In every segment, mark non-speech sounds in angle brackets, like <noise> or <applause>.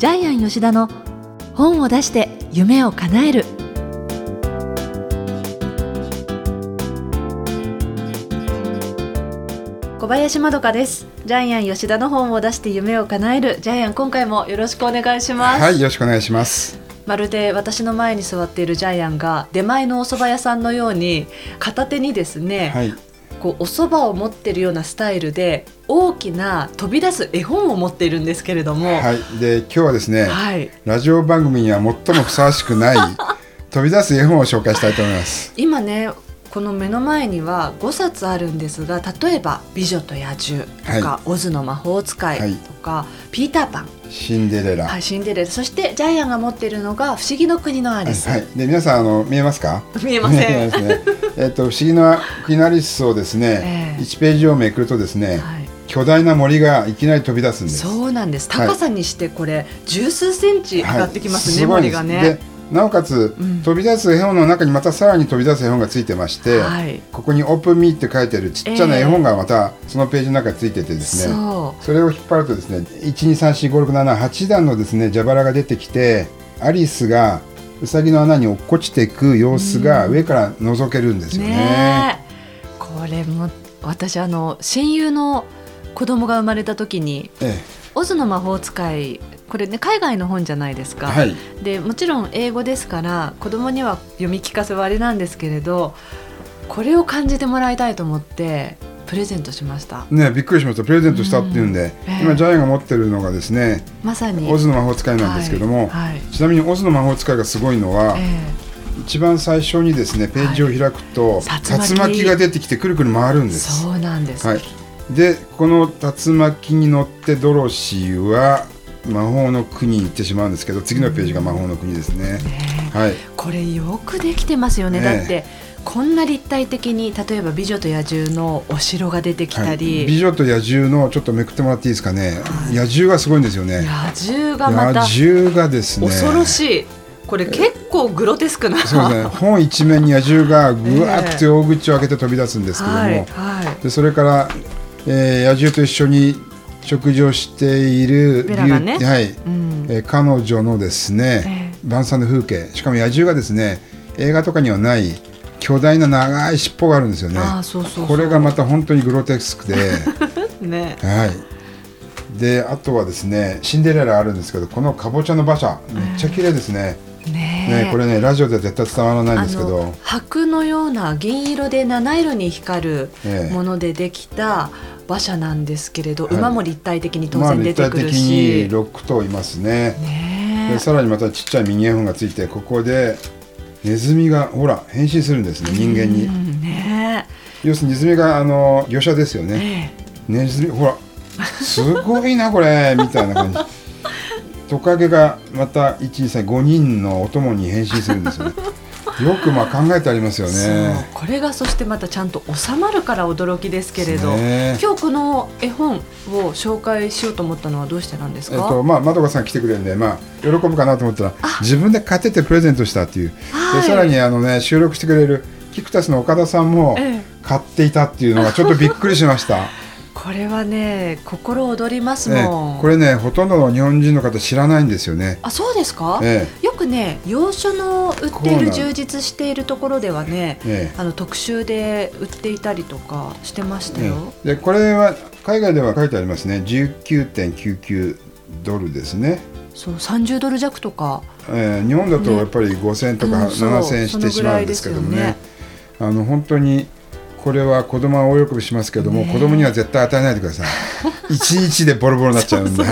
ジャイアン吉田の本を出して夢を叶える。小林まどかです。ジャイアン吉田の本を出して夢を叶える。ジャイアン今回もよろしくお願いします。はいよろしくお願いします。まるで私の前に座っているジャイアンが出前のお蕎麦屋さんのように片手にですね、はいこうお蕎麦を持ってるようなスタイルで大きな飛び出す絵本を持っているんですけれども、はい。で今日はですね、はい。ラジオ番組には最もふさわしくない <laughs> 飛び出す絵本を紹介したいと思います。今ねこの目の前には5冊あるんですが例えば「美女と野獣」とかは「オズの魔法使い」はい。とか「ピーターパン」シンデレラ。はい、シンデレラ。そしてジャイアンが持っているのが「不思議の国のアリス」はい、で皆さんあの見えますか？見えません、ねえっと不思議な国のアリスをですね、ええ。1ページをめくるとですね、はい。巨大な森がいきなり飛び出すんです。そうなんです。はい。高さにしてこれ十数センチ上がってきますね、はいす。森がね。でなおかつ、うん。飛び出す絵本の中にまたさらに飛び出す絵本がついてまして、はい。ここに「オープンミーって書いてるちっちゃな絵本がまたそのページの中についててですね、そそれを引っ張るとですね1234567段のですね蛇腹が出てきてアリスがウサギの穴に落っこちていく様子が上から覗けるんですうよね。ねえ。これも私あの親友の子供が生まれた時にえ「オズの魔法使い」これね海外の本じゃないですか、えはい、でもちろん英語ですから子供には読み聞かせはあれなんですけれどこれを感じてもらいたいと思ってプレゼントしました。ねびっくりしました。プレゼントしたっていうんで、うん。ええ。今ジャイアンが持ってるのがですねまさに。オズの魔法使いなんですけども、はい。はい。ちなみにオズの魔法使いがすごいのは、え一番最初にですねページを開くと、はい。竜巻が出てきてくるくる回るんえです。そうなんです、はい、でこの竜巻に乗ってドロシーは魔法の国に行ってしまうんですけど次のページが魔法の国ですね。ねえ。はい、これよくできてますよね、ええ。だってこんな立体的に例えば「美女と野獣」のお城が出てきたはい、り、美女と野獣のちょっとめくってもらっていいですかね、野獣がすごいんですよね。野獣がまた野獣がですね。恐ろしい。これ結構グロテスクな、そうですね。本一面に野獣がぐわーって大口を開けて飛び出すんですけども、はいはい。でそれから、えー野獣と一緒に食事をしているね。はい。うん。えー彼女のですね、晩餐の風景。しかも野獣がですね映画とかにはない巨大な長い尻尾があるんですよね。ああそうそうそう。これがまた本当にグロテスクで。<laughs> ね。はい。であとはですねシンデレラあるんですけどこのかぼちゃの馬車めっちゃ綺麗ですね、ねねこれねラジオでは絶対伝わらないんあですけど。の白のような銀色で七色に光るええ。ものでできた馬車なんですけれど、はい。馬も立体的に当まあ然出てくる立体的にし、6頭いますね。ねでさらにまたちっちゃいミニ絵本がついてここでネズミがほら変身するんですね人間に。うんね要するにネズミがあの業者ですよね。えネズミほらすごいなこれ <laughs> みたいな感じ。トカゲがまた123人のお供に変身するんですよねよくまあ考えてありますよね。これがそしてまたちゃんと収まるから驚きですけれど、ね。今日この絵本を紹介しようと思ったのはどうしてなんですか、えっとまあ、まどかさん来てくれるんで、まあ、喜ぶかなと思ったら自分で買っててプレゼントしたっていう、はい。でさらにあの、ね、収録してくれるキクタスの岡田さんもええ。買っていたっていうのがちょっとびっくりしました。これはね心躍りますねもん、これねほとんどの日本人の方知らないんですよね。あそうですか、えよくね洋書の売っている充実しているところではねええ。あの特集で売っていたりとかしてましたよ、えでこれは海外では書いてありますね。19.99ドルですね、そう30ドル弱とか。えー日本だとね。やっぱり5000円とかうんそう7000円してしまうんですけどもね,、あの本当にこれは子供は大喜びしますけども、ね子供には絶対与えないでください。<laughs> 一日でボロボロになっちゃうんで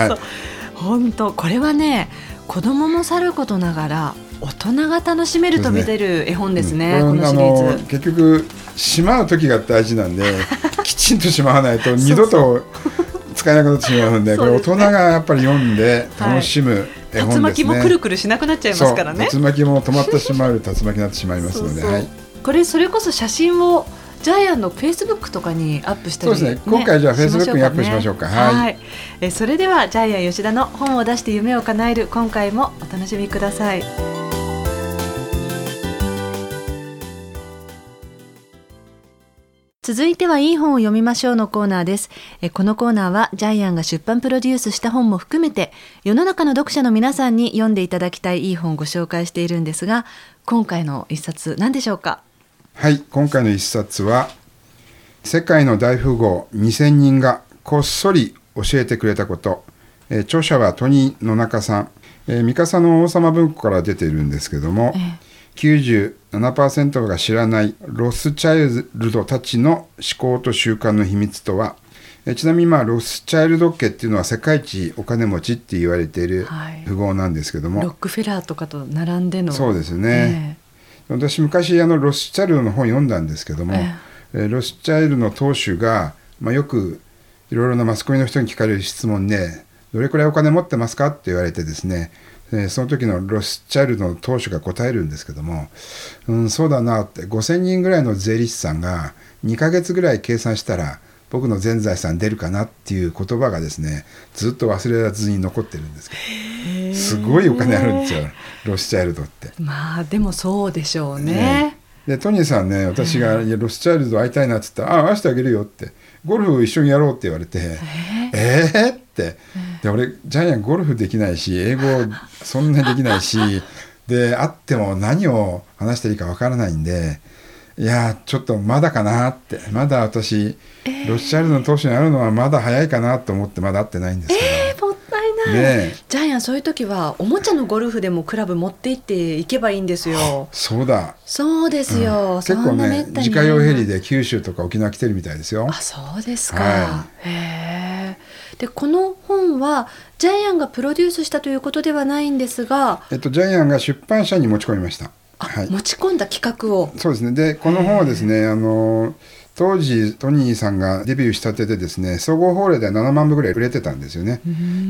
本当これはね子供もさることながら大人が楽しめる飛び出る絵本ですねうん。このシリーズ。結局しまう時が大事なんで <laughs> きちんとしまわないと二度と使えなくなってしまうんでこれ大人がやっぱり読んで楽しむ絵本ですね、竜巻もくるくるしなくなっちゃいますからね。竜巻も止まってしまう竜巻になってしまいますのではい、これそれこそ写真をジャイアンのフェイスブックとかにアップしたり、そうですね。今回じゃあ Facebook にアップしましょうか。はい。えそれではジャイアン吉田の本を出して夢を叶える今回もお楽しみください。続いてはいい本を読みましょうのコーナーです。えこのコーナーはジャイアンが出版プロデュースした本も含めて世の中の読者の皆さんに読んでいただきたいいい本をご紹介しているんですが今回の一冊何でしょうか？はい今回の一冊は「世界の大富豪2000人がこっそり教えてくれたこと」えー著者はトニー野中さん、えー三笠の王様文庫から出ているんですけども、97%が知らないロスチャイルドたちの思考と習慣の秘密とは、えーちなみにまあロスチャイルド家っていうのは世界一お金持ちって言われているはい。富豪なんですけども、ロックフェラーとかと並んでのそうですね、私昔あのロスチャイルドの本読んだんですけども、ええーロスチャイルドの当主が、まあ、よくいろいろなマスコミの人に聞かれる質問で「どれくらいお金持ってますか?」って言われてですね、えーその時のロスチャイルドの当主が答えるんですけども「うんそうだな」って5,000人ぐらいの税理士さんが2ヶ月ぐらい計算したら僕の全財産出るかなっていう言葉がですねずっと忘れらずに残ってるんですけどすごいお金あるんですよ。ロスチャイルドって。まあでもそうでしょうね。でトニーさんね私がいや「ロスチャイルド会いたいな」っつったら「ああ会わせてあげるよ」って「ゴルフ一緒にやろう」って言われて「えー?」って。で俺ジャイアンゴルフできないし英語そんなにできないしで会っても何を話していいかわからないんでいやちょっとまだかなって。まだ私ロスチャイルドの当主に会うのはまだ早いかなと思ってまだ会ってないんですけど。えーもったいない、ねえ。ジャイアンそういう時はおもちゃのゴルフでもクラブ持って行っていけばいいんですよ。そうだ。そうですよ、結構そんなめね自家用ヘリで九州とか沖縄来てるみたいですよ。あそうですか、はへえでこの本はジャイアンがプロデュースしたということではないんですが、えっと、ジャイアンが出版社に持ち込みました。あはい、持ち込んだ企画をそうですね。で、この本はですね、あの当時トニーさんがデビューしたてでですね、総合法令で7万部ぐらい売れてたんですよね。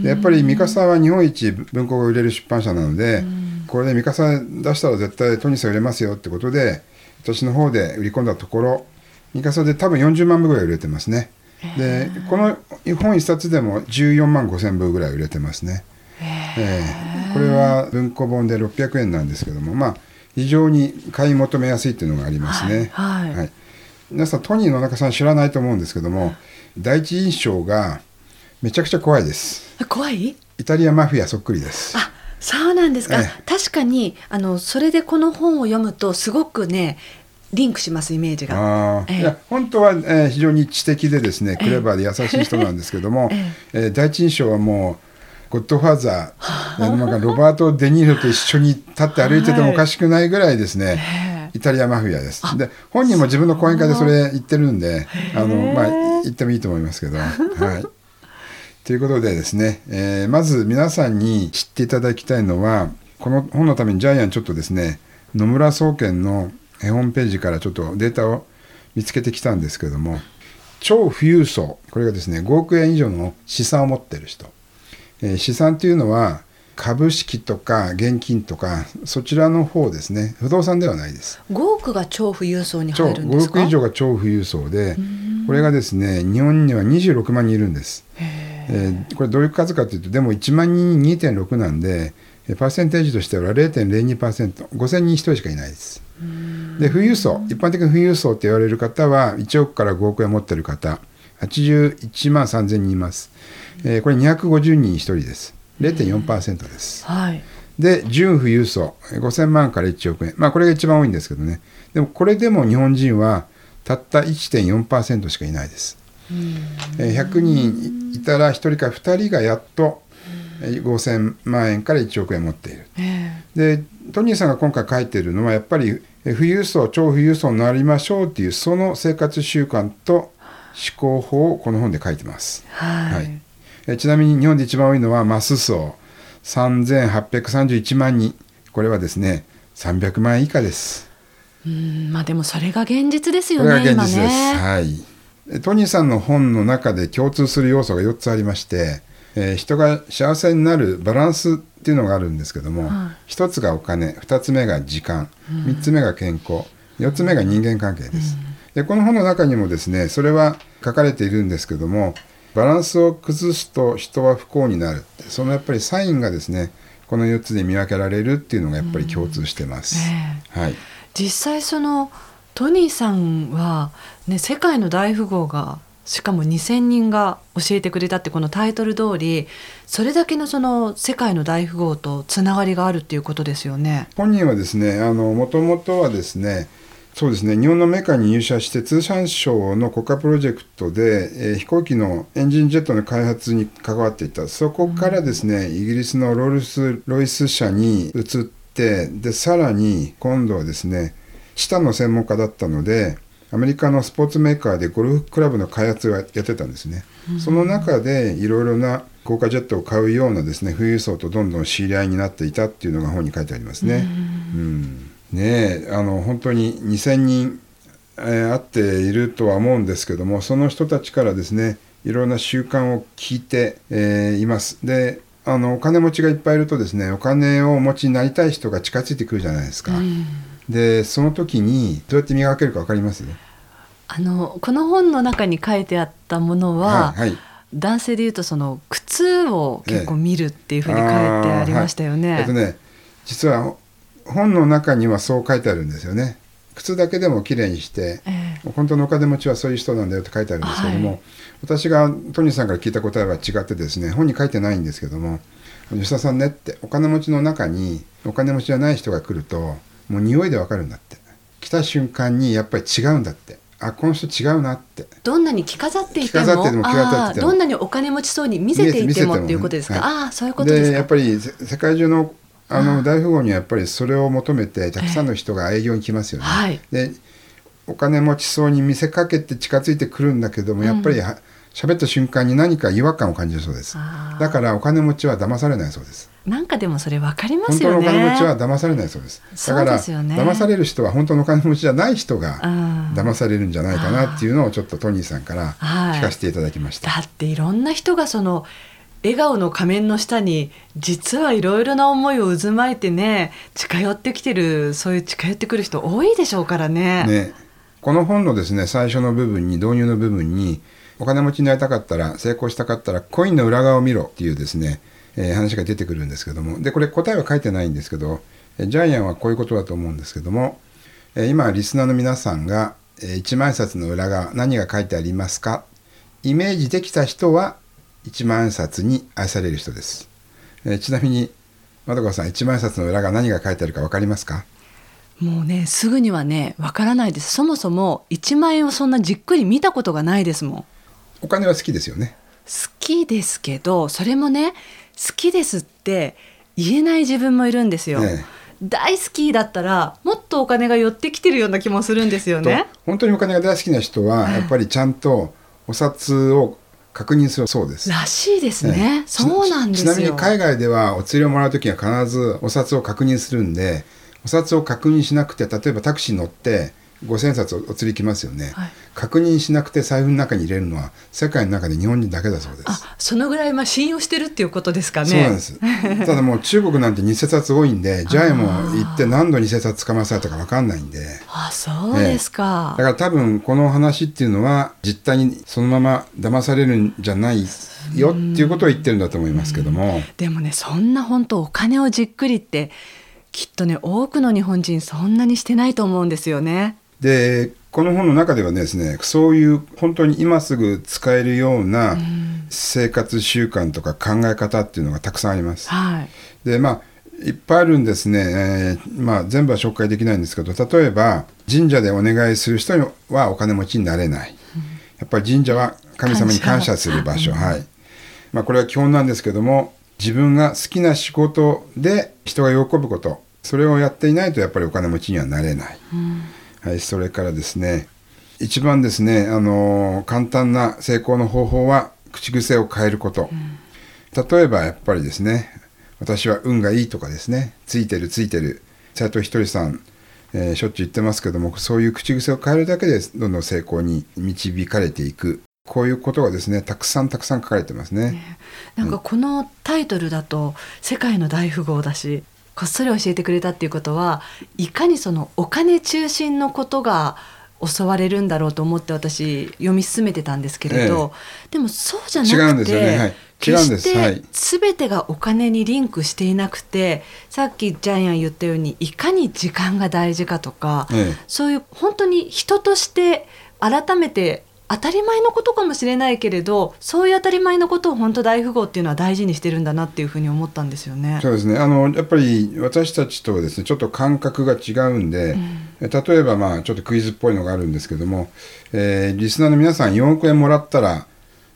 でやっぱり三笠は日本一文庫が売れる出版社なので、これで三笠出したら絶対トニーさん売れますよってことで、私の方で売り込んだところ、三笠で多分40万部ぐらい売れてますね。で、この本一冊でも14万5千部ぐらい売れてますね。ええこれは文庫本で600円なんですけども、まあ、非常に買い求めやすいっていうのがありますね。はいはい。皆さんトニーの中さん知らないと思うんですけども第一印象がめちゃくちゃ怖いです。怖い？イタリアマフィアそっくりです。あそうなんですか、え確かにあのそれでこの本を読むとすごくねリンクしますイメージが。ええ。いや本当は、えー非常に知的でですねクレバーで優しい人なんですけども、<laughs> え。えー第一印象はもうゴッドファーザー、えーなんかロバート・デ・ニーロと一緒に立って歩いててもおかしくないぐらいですね、ええ。イタリアマフィアです。で本人も自分の講演会でそれ言ってるんであの、まあ、言ってもいいと思いますけど。<laughs> はい。ということでですね、えーまず皆さんに知っていただきたいのはこの本のためにジャイアンちょっとですね野村総研のえーホームページからちょっとデータを見つけてきたんですけども超富裕層これがですね5億円以上の資産を持ってる人、えー資産というのは株式とか現金とかそちらの方ですね。不動産ではないです。5億が超富裕層に超5入るんですか？億以上が超富裕層でこれがですね日本には26万人いるんです、えーこれどういう数かというとでも1万人に2.6なんでえーパーセンテージとしては 0.02%5000 人1人しかいないです。で富裕層一般的に富裕層って言われる方は1億から5億円持ってる方。81万3000人います、えーこれ250人に1人です。0.4%です。はい。で純富裕層5000万から1億円まあこれが一番多いんですけどね。でもこれでも日本人はたった1.4%しかいないです、えー100人いたら1人か2人がやっとえー5000万円から1億円持っている。えでトニーさんが今回書いてるのはやっぱりえー富裕層超富裕層になりましょうっていうその生活習慣と思考法をこの本で書いてます。えはい、はいえーちなみに日本で一番多いのはマス層3831万人。これはですね300万円以下です。うんまあでもそれが現実ですよこれがね現実です、今ね。はい。えトニーさんの本の中で共通する要素が4つありまして、えー人が幸せになるバランスっていうのがあるんですけども、は1つがお金2つ目が時間3つ目が健康4つ目が人間関係です、でこの本の中にもですねそれは書かれているんですけどもバランスを崩すと人は不幸になるって。そのやっぱりサインがですねこの4つで見分けられるっていうのがやっぱり共通してます、えはい。実際そのトニーさんは、ね、世界の大富豪がしかも2,000人が教えてくれたってこのタイトル通りそれだけのその世界の大富豪とつながりがあるっていうことですよね。本人はですねあのもともとはですねそうですね。日本のメーカーに入社して通産省の国家プロジェクトで、えー、飛行機のエンジンジェットの開発に関わっていた。そこからですね、うん、イギリスのロールス・ロイス社に移ってでさらに今度はですねチタの専門家だったのでアメリカのスポーツメーカーでゴルフクラブの開発をやってたんですね、うん、その中でいろいろな豪華ジェットを買うようなですね富裕層とどんどん知り合いになっていたっていうのが本に書いてありますね。うん、うん、ねあの本当に2,000人、えー、会っているとは思うんですけどもその人たちからですねいろんな習慣を聞いて、えー、います。であのお金持ちがいっぱいいるとですねお金をお持ちになりたい人が近づいてくるじゃないですか。うんでその時にどうやって磨けるか分かります？あのこの本の中に書いてあったものは、はいはい、男性でいうとその靴を結構見るっていうふうに書いてありましたよね。はい、えっとね実は本の中にはそう書いてあるんですよね。靴だけでもきれいにして、えー、本当のお金持ちはそういう人なんだよって書いてあるんですけども、はい、私がトニーさんから聞いた答えは違ってですね本に書いてないんですけども吉田さんねってお金持ちの中にお金持ちじゃない人が来るともう匂いでわかるんだって。来た瞬間にやっぱり違うんだって。あこの人違うなって。どんなに着飾っていてもどんなにお金持ちそうに見せていてもっていうことですか、はい、ああそういうことですか。やっぱり世界中のあの大富豪にはやっぱりそれを求めてたくさんの人が営業に来ますよね、はい、でお金持ちそうに見せかけて近づいてくるんだけどもやっぱり、うん喋った瞬間に何か違和感を感じるそうです。だからお金持ちは騙されないそうです。なんかでもそれ分かりますよね。本当のお金持ちは騙されないそうです。だから、ね、騙される人は本当のお金持ちじゃない人が騙されるんじゃないかなっていうのをちょっとトニーさんから聞かせていただきました、はい、だっていろんな人がその笑顔の仮面の下に実はいろいろな思いを渦巻いてね近寄ってきてるそういう近寄ってくる人多いでしょうからね。ね。この本のですね最初の部分に導入の部分にお金持ちになりたかったら成功したかったらコインの裏側を見ろっていうですね、えー、話が出てくるんですけども。でこれ答えは書いてないんですけどジャイアンはこういうことだと思うんですけども、えー、今リスナーの皆さんが、えー、1万円札の裏側何が書いてありますか？イメージできた人は1万円札に愛される人です、えー、ちなみにまどかさん1万円札の裏側何が書いてあるか分かりますか？もうねすぐにはねわからないです。そもそも1万円をそんなじっくり見たことがないですもん。お金は好きですよね。好きですけどそれもね好きですって言えない自分もいるんですよ、ね、大好きだったらもっとお金が寄ってきてるような気もするんですよね。本当にお金が大好きな人はやっぱりちゃんとお札を確認するそうです。らしいですね、ね、そうなんですちなみに海外ではお釣りをもらう時は必ずお札を確認するんでお札を確認しなくて例えばタクシー乗って五千冊お釣りきますよね、はい、確認しなくて財布の中に入れるのは世界の中で日本人だけだそうです。あそのぐらいまあ信用してるっていうことですかね。そうなんです。<laughs> ただもう中国なんて偽札多いんでジャイも行って何度偽札捕まされたか分かんないんで。あそうですか、だから多分この話っていうのは実態にそのまま騙されるんじゃないよっていうことを言ってるんだと思いますけども。でもねそんな本当お金をじっくりってきっとね多くの日本人そんなにしてないと思うんですよねでこの本の中ではですねそういう本当に今すぐ使えるような生活習慣とか考え方っていうのがたくさんあります。はい、でまあいっぱいあるんですね、えー、まあ、全部は紹介できないんですけど例えば神社でお願いする人はお金持ちになれない、やっぱり神社は神様に感謝する場所、はい。まあ、これは基本なんですけども自分が好きな仕事で人が喜ぶことそれをやっていないとやっぱりお金持ちにはなれない。うんはい、それからですね一番ですねあの簡単な成功の方法は口癖を変えること、例えばやっぱりですね私は運がいいとかですねついてるついてる。斎藤ひとりさん、えー、しょっちゅう言ってますけどもそういう口癖を変えるだけでどんどん成功に導かれていく。こういうことがですねたくさんたくさん書かれてますね。ねなんかこのタイトルだと「世界の大富豪」だしこっそり教えてくれたっていうことはいかにそのお金中心のことが襲われるんだろうと思って私読み進めてたんですけれど、ええ、でもそうじゃなくて、ね。はい、違うんです。決はい。して全てがお金にリンクしていなくて、さっきジャイアン言ったようにいかに時間が大事かとか、ええ。そういう本当に人として改めて当たり前のことかもしれないけれどそういう当たり前のことを本当大富豪っていうのは大事にしてるんだなっていうふうに思ったんですよね。そうですねあのやっぱり私たちとですねちょっと感覚が違うんで、例えばまあちょっとクイズっぽいのがあるんですけども、えーリスナーの皆さん4億円もらったら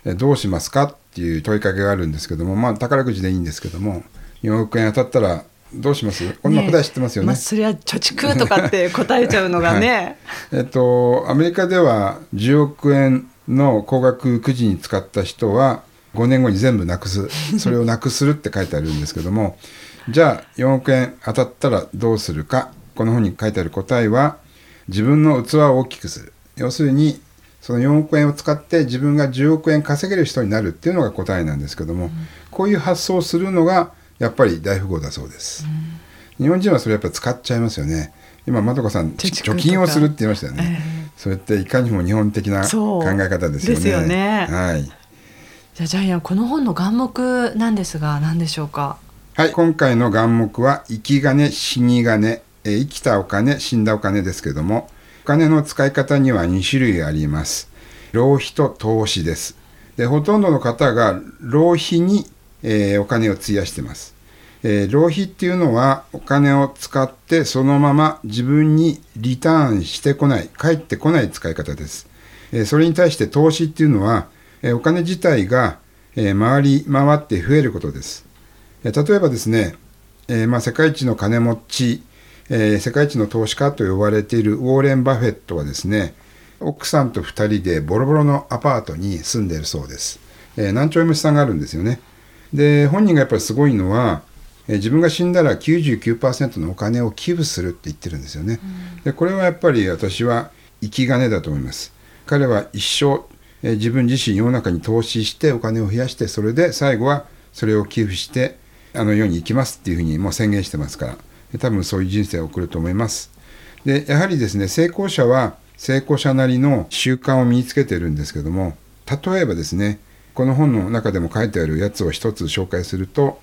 えーどうしますかっていう問いかけがあるんですけどもまあ宝くじでいいんですけども4億円当たったらどうします？こんな答え知ってますよね。まあ、それは貯蓄とかって答えちゃうのがね、<laughs> えっと、アメリカでは10億円の高額くじに使った人は5年後に全部なくす。それをなくするって書いてあるんですけども <laughs> じゃあ4億円当たったらどうするか。この本に書いてある答えは自分の器を大きくする。要するにその4億円を使って自分が10億円稼げる人になるっていうのが答えなんですけども、こういう発想をするのがやっぱり大富豪だそうです。日本人はそれやっぱり使っちゃいますよね。今まどかさん貯金をするって言いましたよね。えそれっていかにも日本的な考え方ですよね。よねはい。じゃあジャイアンこの本の眼目なんですが何でしょうか？はい、今回の眼目は生き金、死に金、えー生きたお金、死んだお金ですけども、お金の使い方には2種類あります。浪費と投資です。で、ほとんどの方が浪費に、えーお金を費やしてます。えー浪費っていうのはお金を使ってそのまま自分にリターンしてこない、返ってこない使い方です。えーそれに対して投資っていうのは、えお金自体が、え回り回って増えることです。え例えばですね、えまあ、世界一の金持ち、え世界一の投資家と呼ばれているウォーレン・バフェットはですね奥さんと2人でボロボロのアパートに住んでいるそうです、え何兆円も資産があるんですよねで本人がやっぱりすごいのは、えー自分が死んだら99%のお金を寄付するって言ってるんですよね、でこれはやっぱり私は生き金だと思います。彼は一生、えー自分自身世の中に投資してお金を増やしてそれで最後はそれを寄付してあの世に行きますっていうふうにもう宣言してますから。で多分そういう人生を送ると思います。でやはりですね成功者は成功者なりの習慣を身につけてるんですけども例えばですねこの本の中でも書いてあるやつを一つ紹介すると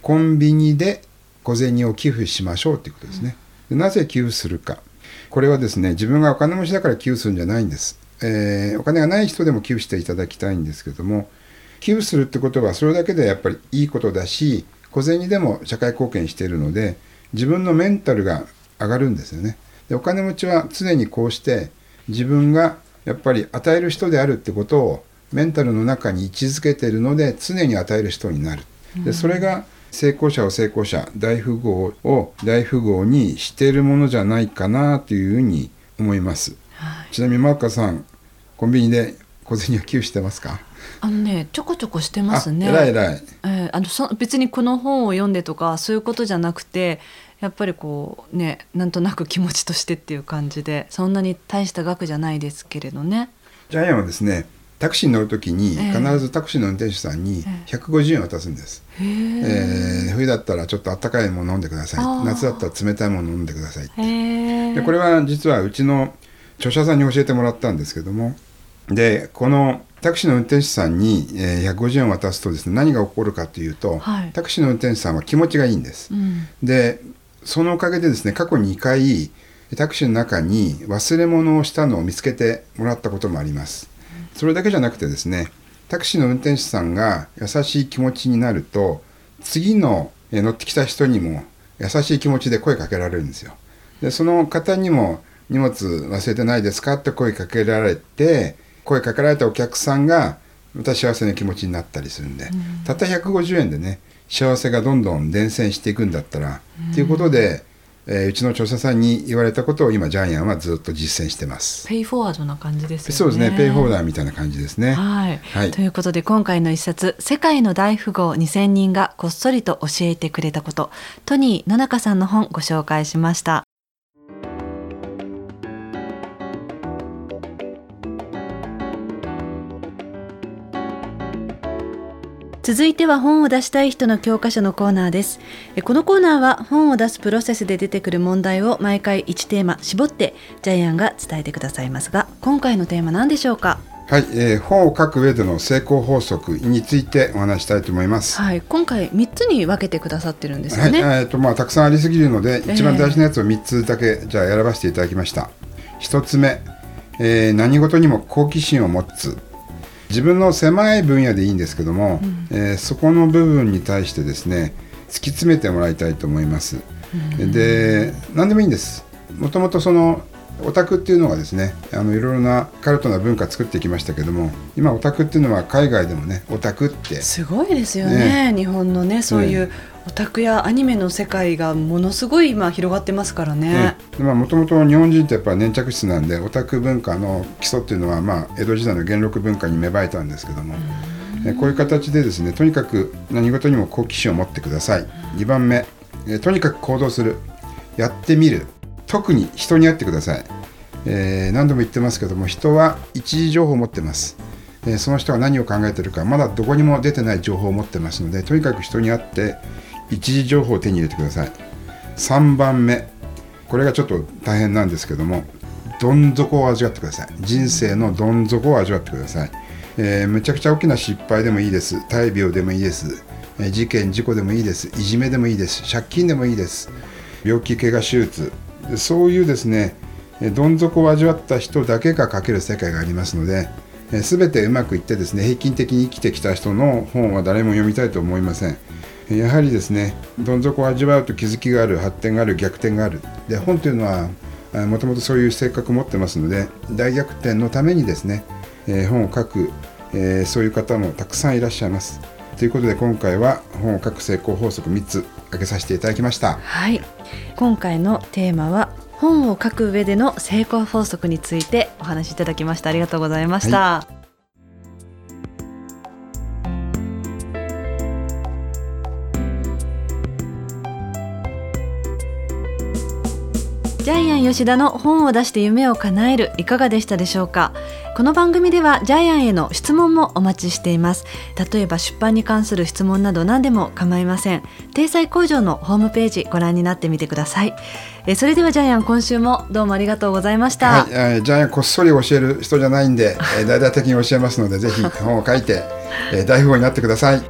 コンビニで小銭を寄付しましょうということですね。でなぜ寄付するか。これはですね自分がお金持ちだから寄付するんじゃないんです、えーお金がない人でも寄付していただきたいんですけども寄付するってことはそれだけでやっぱりいいことだし小銭でも社会貢献しているので自分のメンタルが上がるんですよね。でお金持ちは常にこうして自分がやっぱり与える人であるってことをメンタルの中に位置づけているので常に与える人になる。でそれが成功者を成功者大富豪を大富豪にしているものじゃないかなというふうに思います、ちなみにマーカさんコンビニで小銭を寄付してますか？あのねちょこちょこしてますね。あ偉い偉い。えーあのそ別にこの本を読んでとかそういうことじゃなくてやっぱりこうねなんとなく気持ちとしてっていう感じでそんなに大した額じゃないですけれどね。ジャイアンはですねタクシーに乗るときにええ。必ずタクシーの運転手さんにえ150円渡すんです、へえ。ー冬だったらちょっとあったかいもの飲んでください。夏だったら冷たいもの飲んでくださいえへえ。でこれは実はうちの著者さんに教えてもらったんですけども。でこのタクシーの運転手さんに、えー150円渡すとですね何が起こるかというと、はい。タクシーの運転手さんは気持ちがいいんです、うん。でそのおかげでですね過去2回タクシーの中に忘れ物をしたのを見つけてもらったこともありますそれだけじゃなくてですねタクシーの運転手さんが優しい気持ちになると次のえー乗ってきた人にも優しい気持ちで声かけられるんですよ。でその方にも荷物忘れてないですか？って声かけられて声かけられたお客さんがまた幸せな気持ちになったりするんで、たった150円でね幸せがどんどん伝染していくんだったら、ということで、えーうちの著者さんに言われたことを今ジャイアンはずっと実践してます。ペイフォワードな感じですよねそうですねペイホーダーみたいな感じですね。はい、はいということで今回の一冊「世界の大富豪2000人がこっそりと教えてくれたこと」トニー野中さんの本ご紹介しました。続いては本を出したい人の教科書のコーナーですえこのコーナーは本を出すプロセスで出てくる問題を毎回1テーマ絞ってジャイアンが伝えてくださいますが今回のテーマ何でしょうか？はい、えー、本を書く上での成功法則についてお話したいと思います。はい、今回三つに分けてくださってるんですよね。はい、えっ、とまあたくさんありすぎるので、一番大事なやつを三つだけじゃあ選ばせていただきました。一つ目、えー何事にも好奇心を持つ。自分の狭い分野でいいんですけども、えーそこの部分に対してですね突き詰めてもらいたいと思います。で何でもいいんです。もともとそのオタクっていうのがですねあのいろいろなカルトな文化作ってきましたけども今オタクっていうのは海外でもねオタクって。すごいですよね日本のねそういうオタクやアニメの世界がものすごい今広がってますからね。もともと日本人ってやっぱ粘着質なんでオタク文化の基礎っていうのは、まあ、江戸時代の元禄文化に芽生えたんですけども。えこういう形でですねとにかく何事にも好奇心を持ってください。2番目えとにかく行動する。やってみる。特に人に会ってください、えー何度も言ってますけども人は一時情報を持ってます。えーその人が何を考えてるかまだどこにも出てない情報を持ってますのでとにかく人に会って一時情報を手に入れてください。3番目。これがちょっと大変なんですけどもどん底を味わってください。人生のどん底を味わってください、えーむちゃくちゃ大きな失敗でもいいです。大病でもいいです、えー事件事故でもいいです。いじめでもいいです。借金でもいいです。病気怪我手術。そういうですねどん底を味わった人だけが書ける世界がありますので、え全てうまくいってですね平均的に生きてきた人の本は誰も読みたいと思いません。やはりですねどん底を味わうと気づきがある発展がある逆転がある。で本というのはもともとそういう性格を持ってますので大逆転のためにですね、えー本を書く、えーそういう方もたくさんいらっしゃいます。ということで今回は本を書く成功法則3つ挙げさせていただきました。はい、今回のテーマは本を書く上での成功法則についてお話しいただきました。ありがとうございました、ジャイアン吉田の本を出して夢を叶えるいかがでしたでしょうか？この番組ではジャイアンへの質問もお待ちしています。例えば出版に関する質問など何でも構いません。定裁工場のホームページご覧になってみてください。えそれではジャイアン今週もどうもありがとうございました、はい、えージャイアンこっそり教える人じゃないんで、えー大々的に教えますのでぜひ本を書いて、えー大富豪になってください。